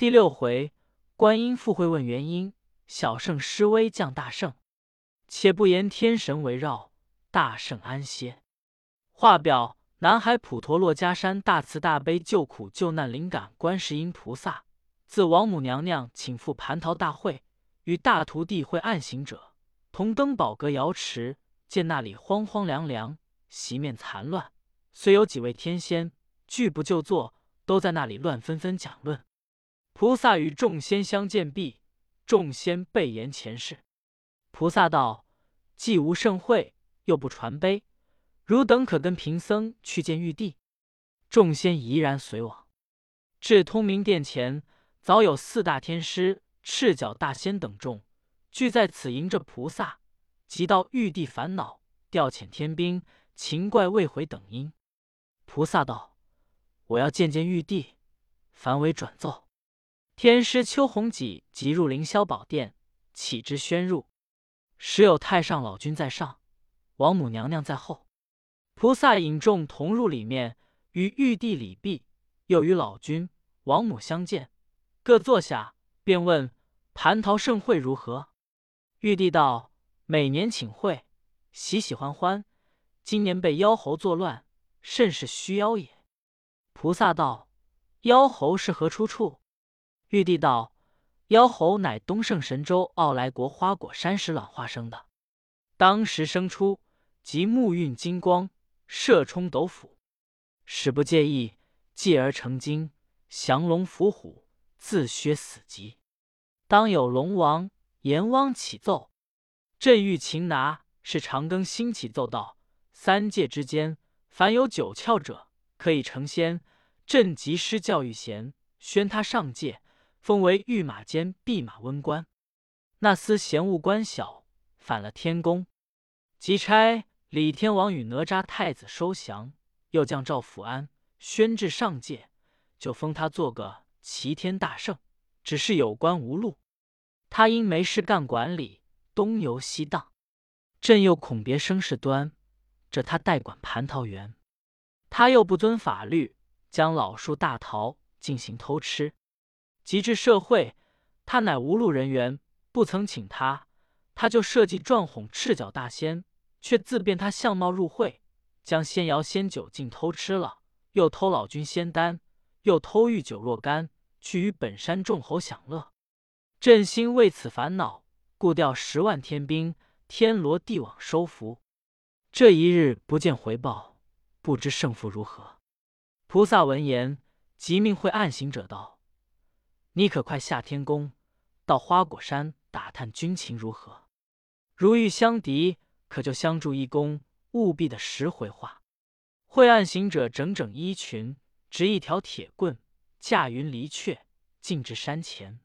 第六回，观音复会问原因，小圣施威降大圣。且不言天神围绕，大圣安歇。画表南海普陀珞珈山大慈大悲救苦救难灵感观世音菩萨，自王母娘娘请赴蟠桃大会，与大徒弟会暗行者同登宝阁瑶池，见那里荒荒凉凉，席面残乱，虽有几位天仙拒不就坐，都在那里乱纷纷讲论。菩萨与众仙相见毕，众仙备言前世。菩萨道：“既无盛会，又不传悲，汝等可跟贫僧去见玉帝。”众仙怡然随往。至通明殿前，早有四大天师、赤脚大仙等众聚在此迎着菩萨。即到玉帝烦恼，调遣天兵，秦怪未回等因。菩萨道：“我要见见玉帝，凡为转奏。”天师邱弘己即入凌霄宝殿，启之宣入。时有太上老君在上，王母娘娘在后。菩萨引众同入里面，与玉帝礼毕，又与老君、王母相见，各坐下，便问蟠桃盛会如何。玉帝道：“每年请会，喜喜欢欢。今年被妖猴作乱，甚是虚妖也。”菩萨道：“妖猴是何出处？”玉帝道：“妖猴乃东胜神州傲来国花果山石卵化生的，当时生出，即目运金光，射冲斗府，使不介意，继而成精，降龙伏虎，自削死极。当有龙王、阎王起奏，朕欲擒拿，是长庚兴起奏道：三界之间，凡有九窍者，可以成仙。朕即施教育贤，宣他上界。”封为御马监弼马温官，那厮嫌物官小，反了天宫，即差李天王与哪吒太子收降，又降赵福安宣至上界，就封他做个齐天大圣。只是有官无禄，他因没事干管理，东游西荡。朕又恐别生事端，这他代管蟠桃园。他又不遵法律，将老树大桃进行偷吃。及至社会，他乃无路人员，不曾请他，他就设计撞哄赤脚大仙，却自变他相貌入会，将仙瑶仙酒尽偷吃了，又偷老君仙丹，又偷玉酒若干，去与本山众猴享乐。朕心为此烦恼，故调十万天兵，天罗地网收服。这一日不见回报，不知胜负如何。菩萨闻言，即命会暗行者道。你可快下天宫，到花果山打探军情如何？如遇相敌，可就相助一功，务必的实回话。晦暗行者整整衣裙，执一条铁棍，驾云离却，进至山前，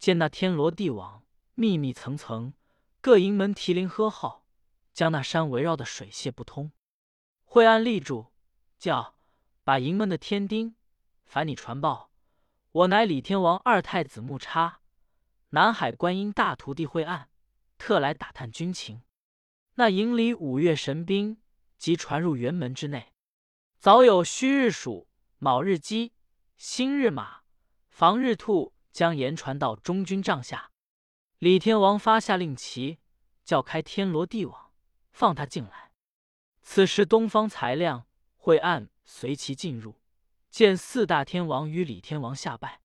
见那天罗地网，密密层层，各营门提铃喝号，将那山围绕的水泄不通。晦暗立住，叫把营门的天丁，烦你传报。我乃李天王二太子木叉，南海观音大徒弟惠岸，特来打探军情。那营里五岳神兵即传入辕门之内，早有戌日鼠、卯日鸡、辛日马、房日兔将言传到中军帐下。李天王发下令旗，叫开天罗地网，放他进来。此时东方才亮，惠岸随其进入。见四大天王与李天王下拜，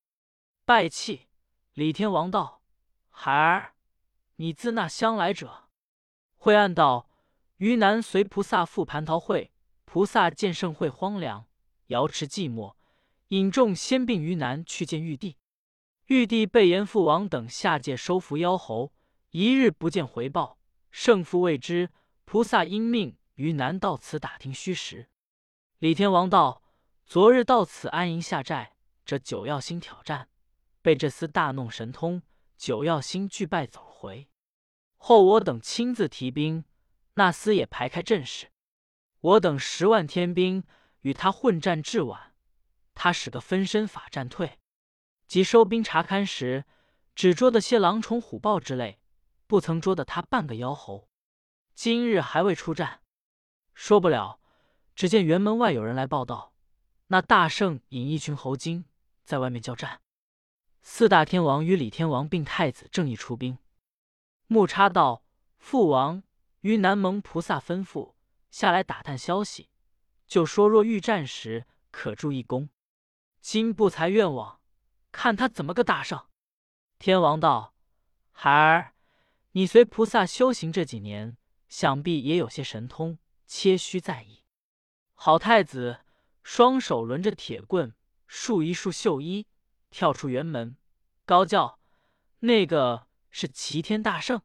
拜泣。李天王道：“孩儿，你自那乡来者？”晦暗道：“于南随菩萨赴蟠桃会，菩萨见盛会荒凉，瑶池寂寞，引众仙并于南去见玉帝。玉帝被阎父王等下界收服妖猴，一日不见回报，胜负未知。菩萨因命于南到此打听虚实。”李天王道。昨日到此安营下寨，这九曜星挑战，被这厮大弄神通，九曜星俱败走回。后我等亲自提兵，那厮也排开阵势，我等十万天兵与他混战至晚，他使个分身法战退。即收兵查勘时，只捉得些狼虫虎豹之类，不曾捉得他半个妖猴。今日还未出战，说不了。只见辕门外有人来报道。那大圣引一群猴精在外面交战，四大天王与李天王并太子正义出兵。木叉道：“父王于南蒙菩萨吩咐下来打探消息，就说若遇战时可助一功。今不才愿往，看他怎么个大胜。”天王道：“孩儿，你随菩萨修行这几年，想必也有些神通，切须在意。”好太子双手轮着铁棍，束一束绣衣，跳出辕门，高叫：“那个！”是齐天大圣，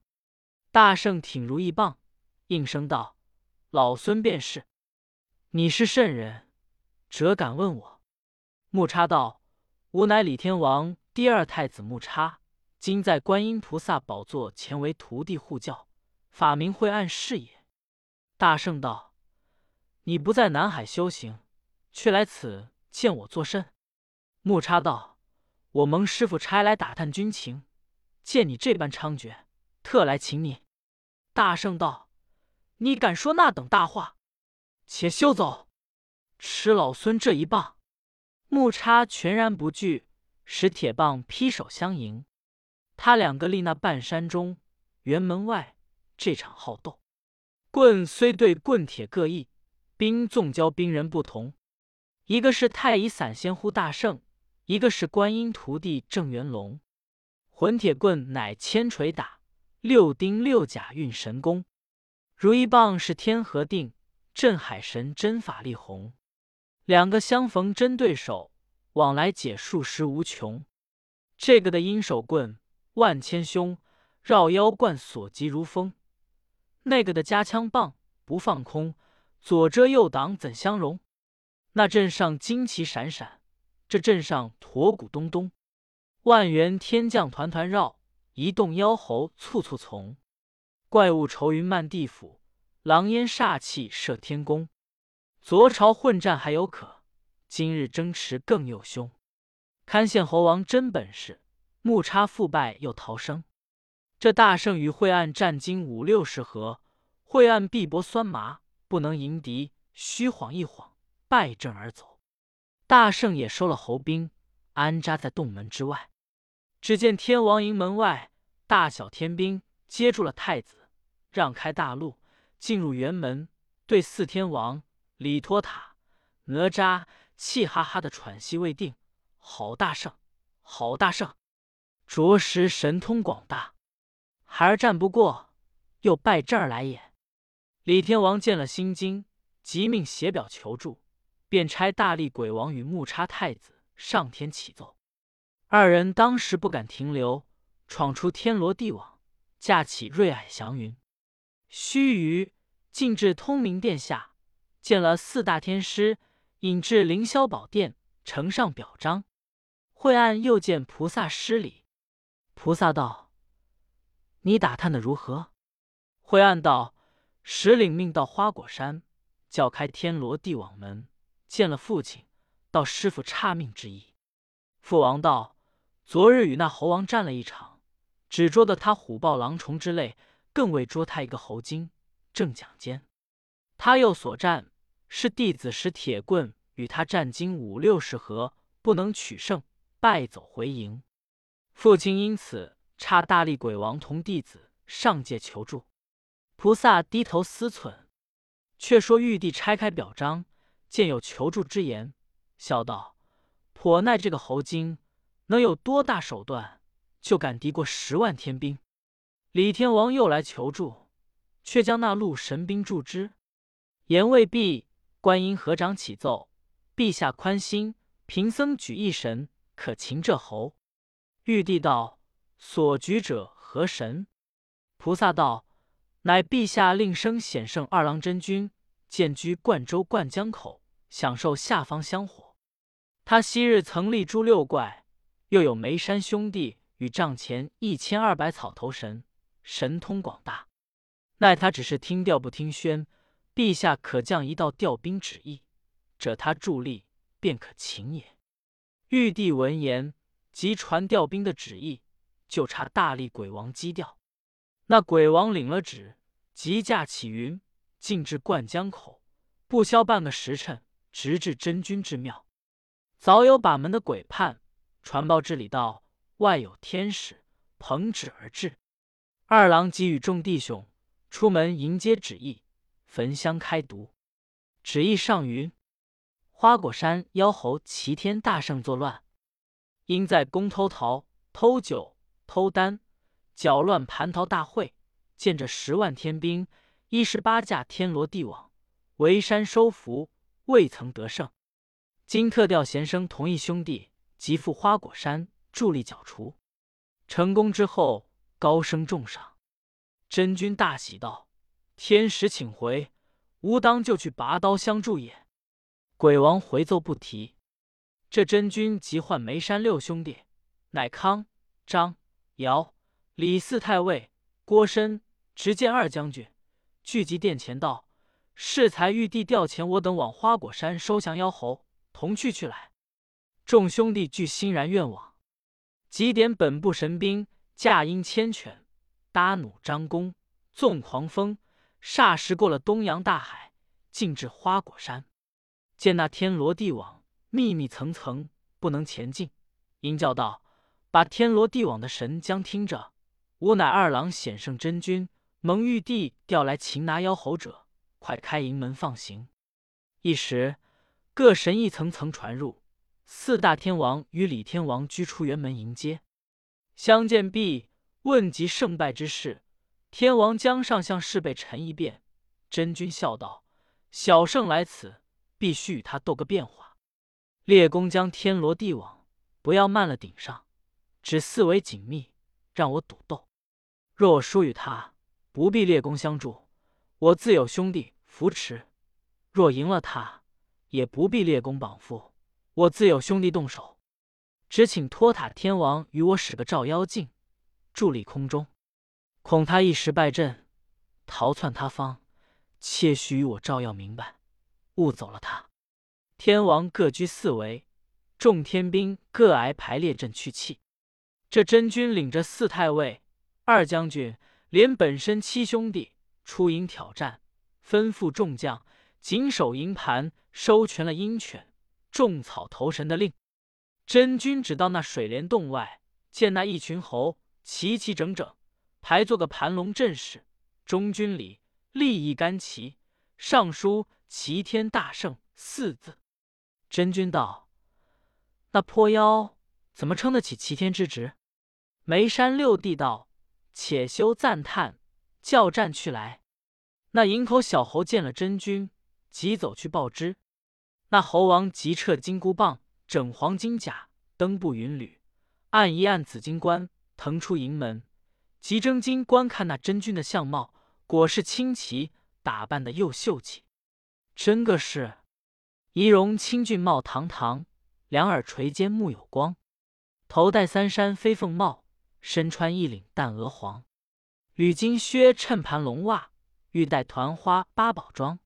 大圣挺如意棒，应声道：“老孙便是。你是圣人，辄敢问我？”木叉道：“吾乃李天王第二太子木叉，今在观音菩萨宝座前为徒弟护教，法名晦暗是也。”大圣道：“你不在南海修行，却来此见我作甚？”木叉道：“我蒙师傅差来打探军情。”见你这般猖獗，特来请你。大圣道：“你敢说那等大话？且休走，吃老孙这一棒！”木叉全然不惧，使铁棒劈手相迎。他两个立那半山中，辕门外，这场好斗。棍虽对棍铁各异，兵纵交兵人不同。一个是太乙散仙呼大圣，一个是观音徒弟郑元龙。混铁棍乃千锤打，六丁六甲运神功。如意棒是天和定，镇海神针法力宏。两个相逢真对手，往来解数十无穷。这个的阴手棍万千凶，绕腰贯所及如风；那个的加枪棒不放空，左遮右挡怎相容？那阵上旌旗闪闪，这阵上驼鼓咚咚。万元天将团团绕，一动妖猴簇簇从。怪物愁云漫地府，狼烟煞气射天宫。昨朝混战还有可，今日争持更又凶。堪羡猴王真本事，木叉复败又逃生。这大圣与晦暗战经五六十合，晦暗臂膊酸麻，不能迎敌，虚晃一晃，败阵而走。大圣也收了猴兵，安扎在洞门之外。只见天王营门外，大小天兵接住了太子，让开大路，进入辕门，对四天王李托塔、哪吒气哈哈的喘息未定。好大圣，好大圣，着实神通广大，孩儿战不过，又败这儿来也。李天王见了心惊，即命写表求助，便差大力鬼王与木叉太子上天启奏。二人当时不敢停留，闯出天罗地网，驾起瑞霭祥云，须臾进至通明殿下，见了四大天师，引至凌霄宝殿，呈上表彰。晦暗又见菩萨施礼，菩萨道：“你打探的如何？”晦暗道：“使领命到花果山，叫开天罗地网门，见了父亲，道师傅差命之意。”父王道。昨日与那猴王战了一场，只捉得他虎豹狼虫之类，更未捉他一个猴精。正讲间，他又所战是弟子使铁棍与他战经五六十合，不能取胜，败走回营。父亲因此差大力鬼王同弟子上界求助。菩萨低头思忖，却说玉帝拆开表彰，见有求助之言，笑道：“颇耐这个猴精。”能有多大手段，就敢敌过十万天兵？李天王又来求助，却将那路神兵助之。言未毕，观音合掌起奏：“陛下宽心，贫僧举一神，可擒这猴。”玉帝道：“所举者何神？”菩萨道：“乃陛下令生显圣二郎真君，建居灌州灌江口，享受下方香火。他昔日曾立诛六怪。”又有眉山兄弟与帐前一千二百草头神，神通广大。奈他只是听调不听宣，陛下可降一道调兵旨意，者他助力便可擒也。玉帝闻言，即传调兵的旨意，就差大力鬼王击调。那鬼王领了旨，即驾起云，进至灌江口，不消半个时辰，直至真君之庙。早有把门的鬼判。传报至里道：“外有天使捧旨而至。二郎即与众弟兄出门迎接旨意，焚香开读。旨意上云：花果山妖猴齐天大圣作乱，因在宫偷桃、偷酒、偷丹，搅乱蟠桃大会，见着十万天兵，一十八架天罗地网，围山收服，未曾得胜。今特调贤生同一兄弟，急赴花果山助力剿除。成功之后，高升重赏。真君大喜道：“天使请回，吾当就去拔刀相助也。”鬼王回奏不提。这真君即唤眉山六兄弟，乃康、张、姚、李四太尉、郭申、执剑二将军，聚集殿前道：“适才玉帝调遣我等往花果山收降妖猴。”同去去来，众兄弟俱欣然愿往。即点本部神兵，驾鹰牵犬，搭弩张弓，纵狂风，霎时过了东洋大海，进至花果山。见那天罗地网密密层层，不能前进。鹰叫道：“把天罗地网的神将听着！吾乃二郎显圣真君，蒙玉帝调来擒拿妖猴者，快开营门放行。”一时。各神一层层传入，四大天王与李天王居出辕门迎接，相见毕，问及胜败之事。天王将上向侍备陈一遍。真君笑道：“小圣来此，必须与他斗个变化。列公将天罗地网不要慢了顶上，只四围紧密，让我赌斗。若我输与他，不必列公相助，我自有兄弟扶持；若赢了他，也不必列公绑缚，我自有兄弟动手。只请托塔天王与我使个照妖镜，伫立空中，恐他一时败阵，逃窜他方，切须与我照耀明白，误走了他。天王各居四围，众天兵各挨排列阵去气。这真君领着四太尉、二将军，连本身七兄弟出营挑战，吩咐众将紧守营盘。收全了鹰犬、种草投神的令，真君只到那水帘洞外，见那一群猴齐齐整整排做个盘龙阵势，中军里立一杆旗，上书“齐天大圣”四字。真君道：“那泼妖怎么称得起齐天之职？”眉山六弟道：“且休赞叹，叫战去来。”那营口小猴见了真君，急走去报之。那猴王即撤金箍棒，整黄金甲，登步云履，按一按紫金冠，腾出营门，即睁睛观看那真君的相貌，果是清奇，打扮的又秀气，真个是仪容清俊貌堂堂，两耳垂肩目有光，头戴三山飞凤帽，身穿一领淡鹅黄，履金靴衬盘龙袜，玉带团花八宝装，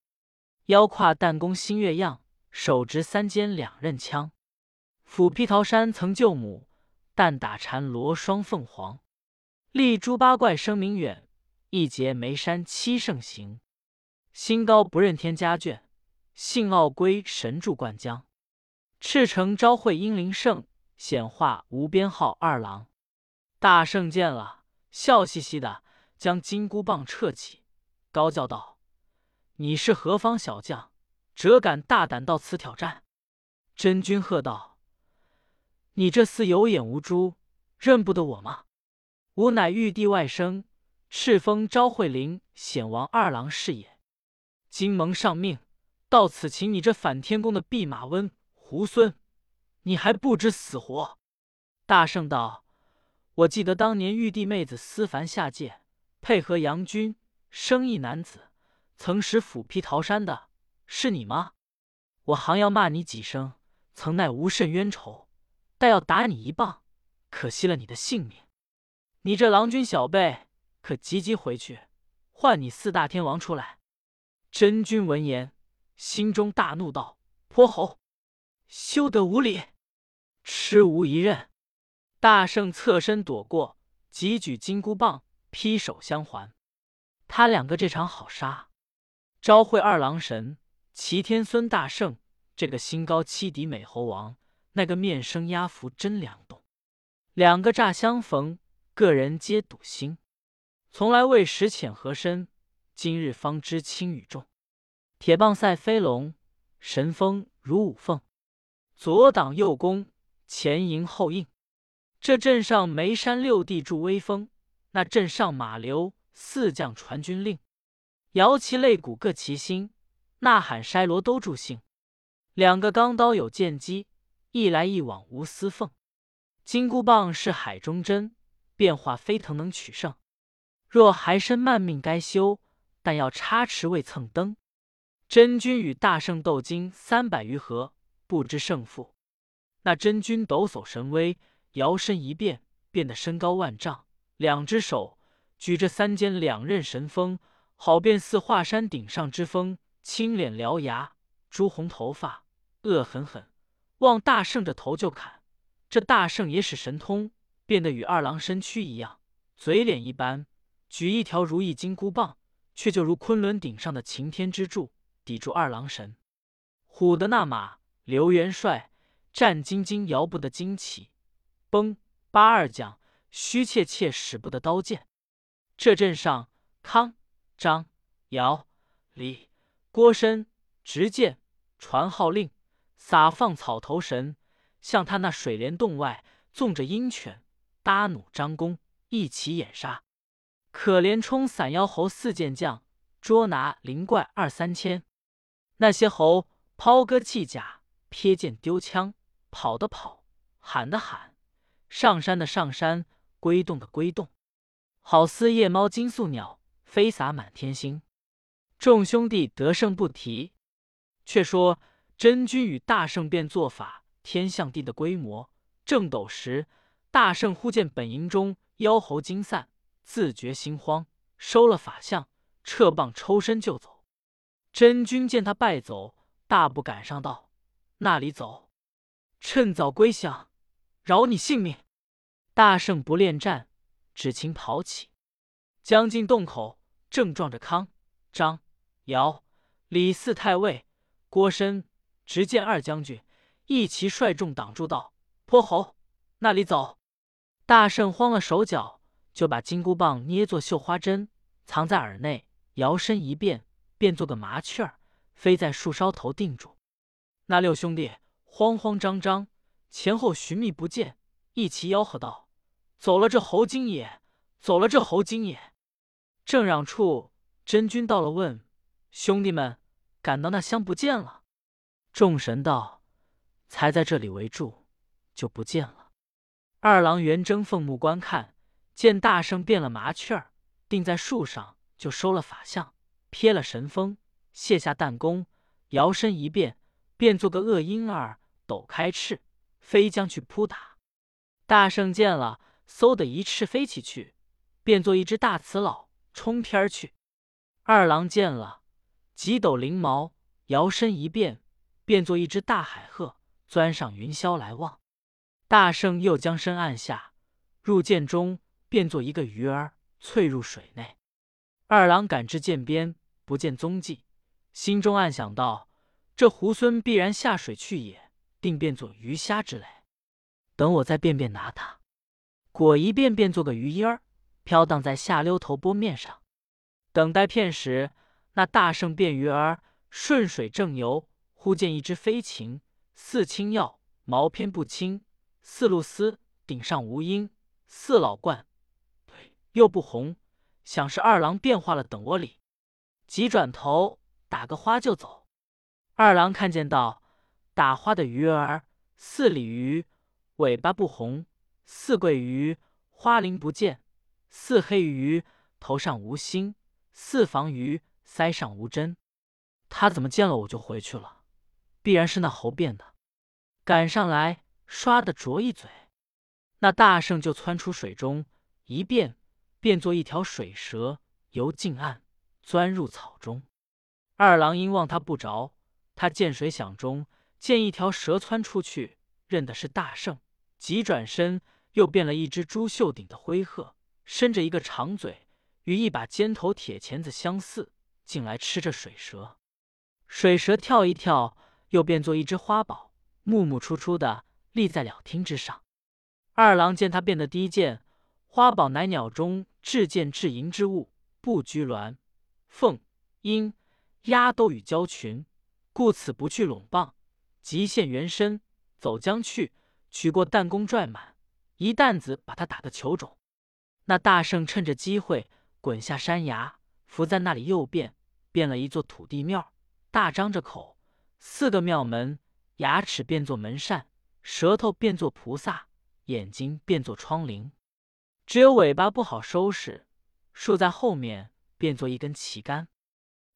腰挎弹弓新月样。手执三尖两刃枪，斧劈桃山曾救母，弹打缠罗双凤凰。立猪八怪声名远，一结眉山七圣行。心高不认天家眷，性傲归神助灌江。赤诚昭会英灵圣，显化无边号二郎。大圣见了，笑嘻嘻的将金箍棒撤起，高叫道：“你是何方小将？”折敢大胆到此挑战？真君喝道：“你这厮有眼无珠，认不得我吗？吾乃玉帝外甥，赤峰昭惠灵显王二郎是也。今蒙上命，到此擒你这反天宫的弼马温猢狲，你还不知死活？”大圣道：“我记得当年玉帝妹子思凡下界，配合杨君生一男子，曾使斧劈桃山的。”是你吗？我行要骂你几声，曾奈无甚冤仇，待要打你一棒，可惜了你的性命。你这郎君小辈，可急急回去，唤你四大天王出来。真君闻言，心中大怒，道：“泼猴，休得无礼！痴无一刃！”大圣侧身躲过，急举金箍棒，劈手相还。他两个这场好杀，召会二郎神。齐天孙大圣，这个心高七敌美猴王，那个面生压服真两动。两个乍相逢，个人皆笃心。从来未识浅和深，今日方知轻与重。铁棒赛飞龙，神风如五凤。左挡右攻，前迎后应。这镇上眉山六弟助威风，那镇上马流四将传军令。摇旗擂鼓各齐心，呐喊筛锣都助兴。两个钢刀有剑机，一来一往无私缝。金箍棒是海中针，变化飞腾能取胜。若还身慢命该休，但要插翅未蹭蹬。真君与大圣斗经三百余合。不知胜负，那真君抖擞神威，摇身一变，变得身高万丈，两只手举着三尖两刃神锋，好便似华山顶上之峰。青脸獠牙，朱红头发，恶狠狠，望大圣这头就砍。这大圣也使神通，变得与二郎身躯一样，嘴脸一般，举一条如意金箍棒，却就如昆仑顶上的擎天之柱，抵住二郎神。虎的那马。刘元帅战兢兢，摇不得旌旗；崩八二将虚怯怯，使不得刀剑。这阵上，康、张、姚、李、郭申执剑传号令，撒放草头神，向他那水帘洞外纵着鹰犬，搭弩张弓，一起掩杀。可怜冲散妖猴四健将，捉拿灵怪二三千。那些猴抛戈弃甲。瞥剑丢枪，跑的跑，喊的喊，上山的上山，归洞的归洞，好似夜猫金宿鸟，飞洒满天星。众兄弟得胜不提，却说真君与大圣变做法，天象地的规模。正斗时，大圣忽见本营中妖猴惊散，自觉心慌，收了法相，撤棒抽身就走。真君见他败走，大步赶上道。那里走？趁早归降，饶你性命。大圣不恋战，只请跑起。将进洞口，正撞着康、张、姚、李四太尉、郭申、执剑二将军，一齐率众挡住道：“泼猴，那里走！”大圣慌了手脚，就把金箍棒捏作绣花针，藏在耳内，摇身一变，变做个麻雀儿，飞在树梢头定住。那六兄弟慌慌张张，前后寻觅不见，一齐吆喝道：“走了这猴精也！走了这猴精也！”正嚷处，真君到了，问兄弟们：“赶到那乡不见了？”众神道：“才在这里围住，就不见了。”二郎元睁凤目观看，见大圣变了麻雀儿，定在树上，就收了法相，撇了神风，卸下弹弓，摇身一变。变做个恶婴儿，抖开翅，飞将去扑打。大圣见了，嗖的一翅飞起去，变作一只大雌老，冲天去。二郎见了，急抖翎毛，摇身一变，变作一只大海鹤，钻上云霄来望。大圣又将身按下，入涧中，变作一个鱼儿，翠入水内。二郎赶至涧边，不见踪迹，心中暗想道。这猢狲必然下水去也，定变作鱼虾之类。等我再变变拿他。果一遍变做个鱼儿，飘荡在下溜头波面上。等待片时，那大圣变鱼儿顺水正游，忽见一只飞禽，似青药，毛偏不青；似露丝，顶上无缨；似老鹳，又不红，想是二郎变化了，等我里。急转头，打个花就走。二郎看见道：“打花的鱼儿似鲤鱼，尾巴不红；似桂鱼，花鳞不见；似黑鱼，头上无星；似房鱼，腮上无针。他怎么见了我就回去了？必然是那猴变的。赶上来，唰的啄一嘴，那大圣就窜出水中，一变变作一条水蛇，由近岸钻入草中。二郎因望他不着。”他见水响中，见一条蛇窜出去，认的是大圣，急转身，又变了一只朱绣顶的灰鹤，伸着一个长嘴，与一把尖头铁钳子相似，进来吃着水蛇。水蛇跳一跳，又变作一只花宝，木木出出的立在了厅之上。二郎见他变得低贱，花宝乃鸟中至贱至淫之物，不拘鸾、凤、鹰、鸭都与交群，故此不去拢棒，即现原身，走将去，取过弹弓拽满，一担子把他打个球肿。那大圣趁着机会滚下山崖，伏在那里右变，变了一座土地庙，大张着口，四个庙门，牙齿变作门扇，舌头变作菩萨，眼睛变作窗棂，只有尾巴不好收拾，竖在后面变作一根旗杆。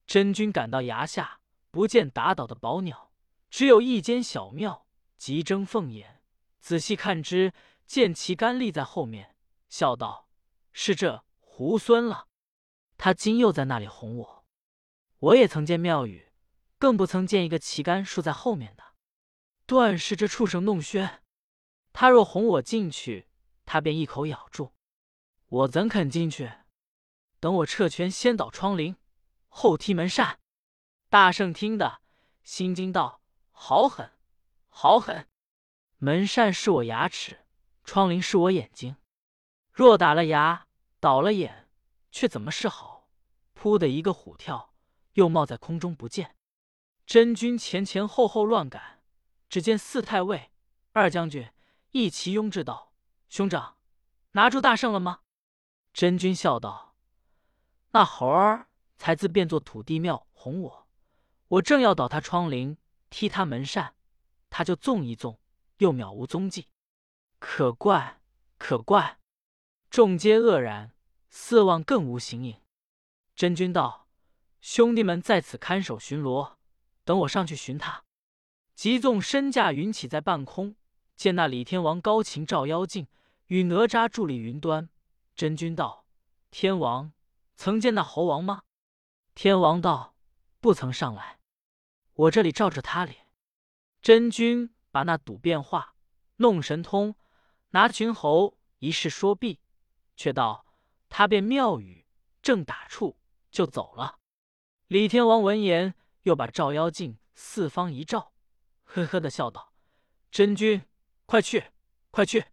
真君赶到崖下，不见打倒的宝鸟，只有一间小庙，急睁凤眼，仔细看之，见旗杆立在后面，笑道。是这猢狲了，他今又在那里哄我。我也曾见庙宇，更不曾见一个旗杆竖在后面的，断是这畜生弄轩。他若哄我进去，他便一口咬住，我怎肯进去？等我撤拳，先倒窗棂，后踢门扇。大圣听得心惊道：“好狠，好狠！门扇是我牙齿，窗棂是我眼睛。”若打了牙，倒了眼，却怎么是好？扑的一个虎跳，又冒在空中不见。真君前前后后乱赶，只见四太尉、二将军一齐拥至道：“兄长，拿住大圣了吗？”真君笑道：“那猴儿才自变作土地庙哄我，我正要倒他窗棂，踢他门扇，他就纵一纵，又渺无踪迹。可怪，可怪！”众皆愕然，四望更无形影。真君道：“兄弟们在此看守巡逻，等我上去寻他。”即纵身驾云起在半空，见那李天王高擎照妖镜，与哪吒伫立云端。真君道：“天王曾见那猴王吗？”天王道：“不曾上来，我这里照着他脸。”真君把那赌变化，弄神通，拿群猴一试说毕。却道他便妙语，正打处就走了。李天王闻言，又把照妖镜四方一照，呵呵的笑道：“真君，快去，快去！”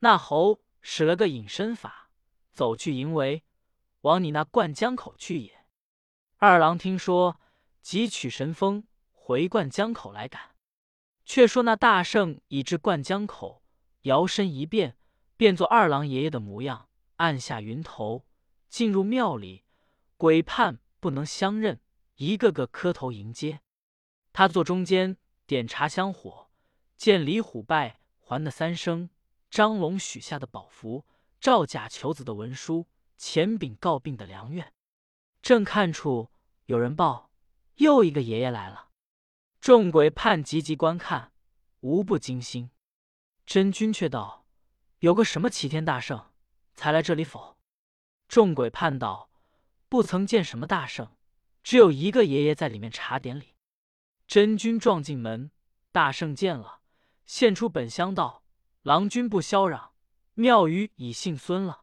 那猴使了个隐身法，走去营围，往你那灌江口去也。二郎听说，即取神风回灌江口来赶。却说那大圣已至灌江口，摇身一变，变作二郎爷爷的模样。按下云头，进入庙里，鬼判不能相认，一个个磕头迎接。他坐中间，点茶香火，见李虎拜还的三生，张龙许下的宝符，赵甲求子的文书，钱丙告病的良愿。正看处有人报，又一个爷爷来了。众鬼判急急观看，无不惊心。真君却道：“有个什么齐天大圣？”才来这里否？众鬼判道：“不曾见什么大圣，只有一个爷爷在里面查典礼。”真君撞进门，大圣见了，现出本相道：“郎君不嚣嚷，庙宇已姓孙了。”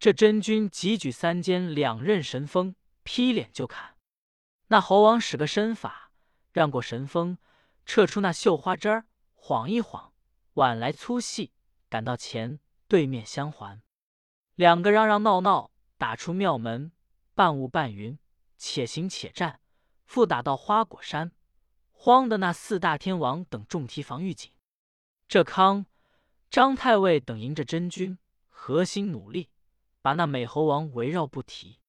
这真君急举三尖两刃神锋，劈脸就砍。那猴王使个身法，让过神锋，撤出那绣花针儿，晃一晃，挽来粗细，赶到前对面相还。两个嚷嚷闹闹，打出庙门，半雾半云，且行且战，复打到花果山，慌的那四大天王等众提防御警。这康、张太尉等迎着真君，核心努力，把那美猴王围绕不提。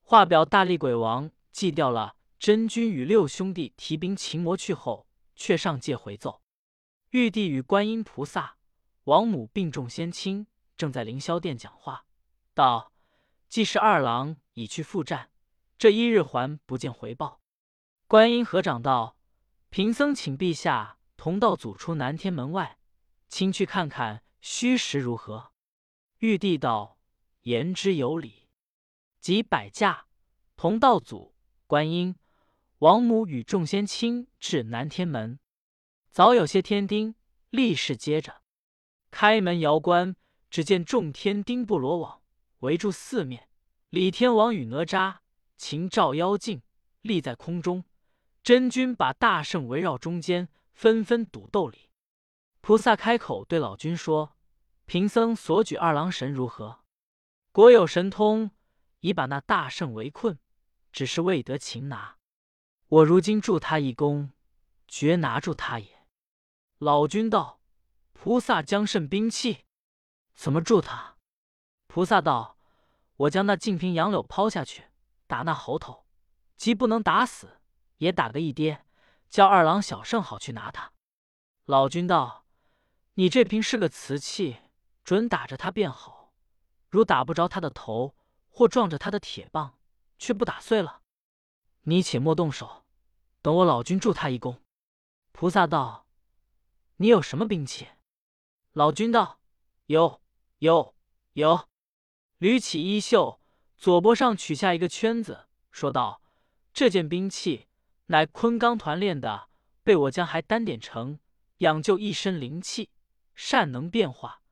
画表大力鬼王祭掉了真君与六兄弟提兵擒魔去后，却上界回奏：玉帝与观音菩萨、王母并众仙亲。正在凌霄殿讲话，道：“既是二郎已去赴战，这一日还不见回报。”观音合掌道：“贫僧请陛下同道祖出南天门外，亲去看看虚实如何。”玉帝道：“言之有理。”即摆驾同道祖、观音、王母与众仙亲至南天门，早有些天丁立誓接着开门摇关。只见众天丁布罗网围住四面，李天王与哪吒擒照妖镜立在空中，真君把大圣围绕中间，纷纷赌斗里。菩萨开口对老君说：“贫僧所举二郎神如何？国有神通，已把那大圣围困，只是未得擒拿。我如今助他一功，绝拿住他也。老君道：“菩萨将甚兵器？怎么助他？”菩萨道：“我将那净瓶杨柳抛下去，打那猴头，即不能打死，也打个一跌，叫二郎小圣好去拿他。”老君道：“你这瓶是个瓷器。”准打着他便好，如打不着他的头，或撞着他的铁棒，却不打碎了，你且莫动手，等我老君助他一功。菩萨道：“你有什么兵器？”老君道：“有，有，有。”捋起衣袖，左脖上取下一个圈子，说道：“这件兵器乃昆冈团练的，被我将还单点成，养就一身灵气，善能变化。”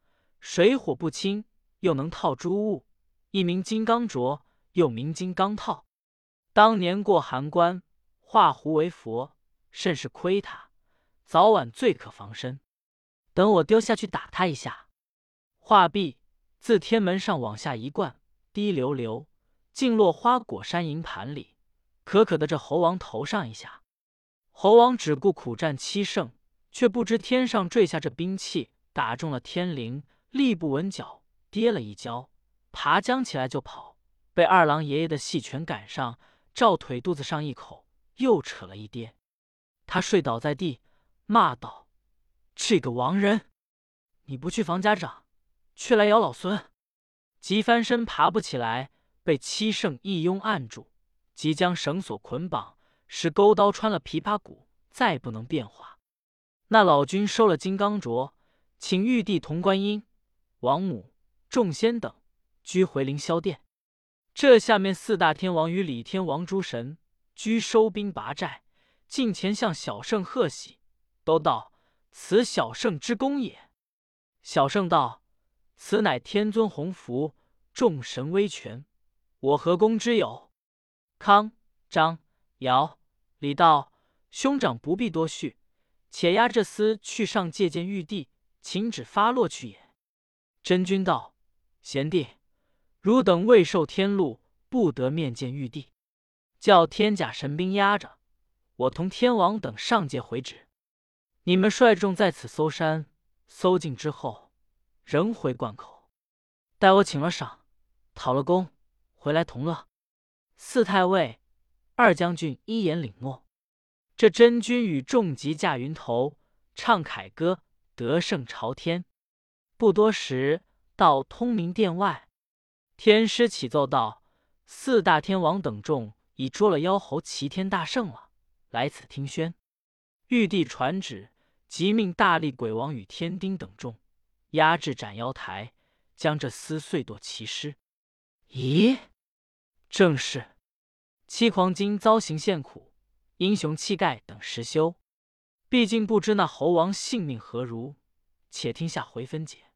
水火不侵，又能套诸物，一名金刚镯，又名金刚套。当年过函关，化狐为佛，甚是亏他，早晚最可防身。等我丢下去打他一下，话毕，自天门上往下一灌，滴溜溜，竟落花果山银盘里，可可的这猴王头上一下。猴王只顾苦战七圣，却不知天上坠下这兵器，打中了天灵。立不稳脚，跌了一跤，爬将起来就跑，被二郎爷爷的细拳赶上，照腿肚子上一口，又扯了一跌。他睡倒在地，骂道：“这个亡人，你不去防家长，却来咬老孙！”急翻身爬不起来，被七圣一拥按住，即将绳索捆绑，使钩刀穿了琵琶骨，再不能变化。那老君收了金刚镯，请玉帝同观音。王母、众仙等居回凌霄殿，这下面四大天王与李天王诸神居收兵拔寨，近前向小圣贺喜，都道此小圣之功也。小圣道：“此乃天尊洪福，众神威权，我何功之有？”康、张、尧、李道：“兄长不必多叙，且押这厮去上借见玉帝，请旨发落去也。”真君道：“贤弟，汝等未受天禄，不得面见玉帝，叫天甲神兵压着。我同天王等上界回旨，你们率众在此搜山，搜尽之后，仍回灌口。待我请了赏，讨了功，回来同乐。”四太尉、二将军一言领诺。这真君与众级驾云头，唱凯歌，得胜朝天。不多时，到通明殿外，天师启奏道：“四大天王等众已捉了妖猴齐天大圣了，来此听宣。”玉帝传旨，即命大力鬼王与天丁等众压制斩妖台，将这厮碎堕其尸。咦，正是七狂金遭刑陷苦，英雄气概等实修。毕竟不知那猴王性命何如，且听下回分解。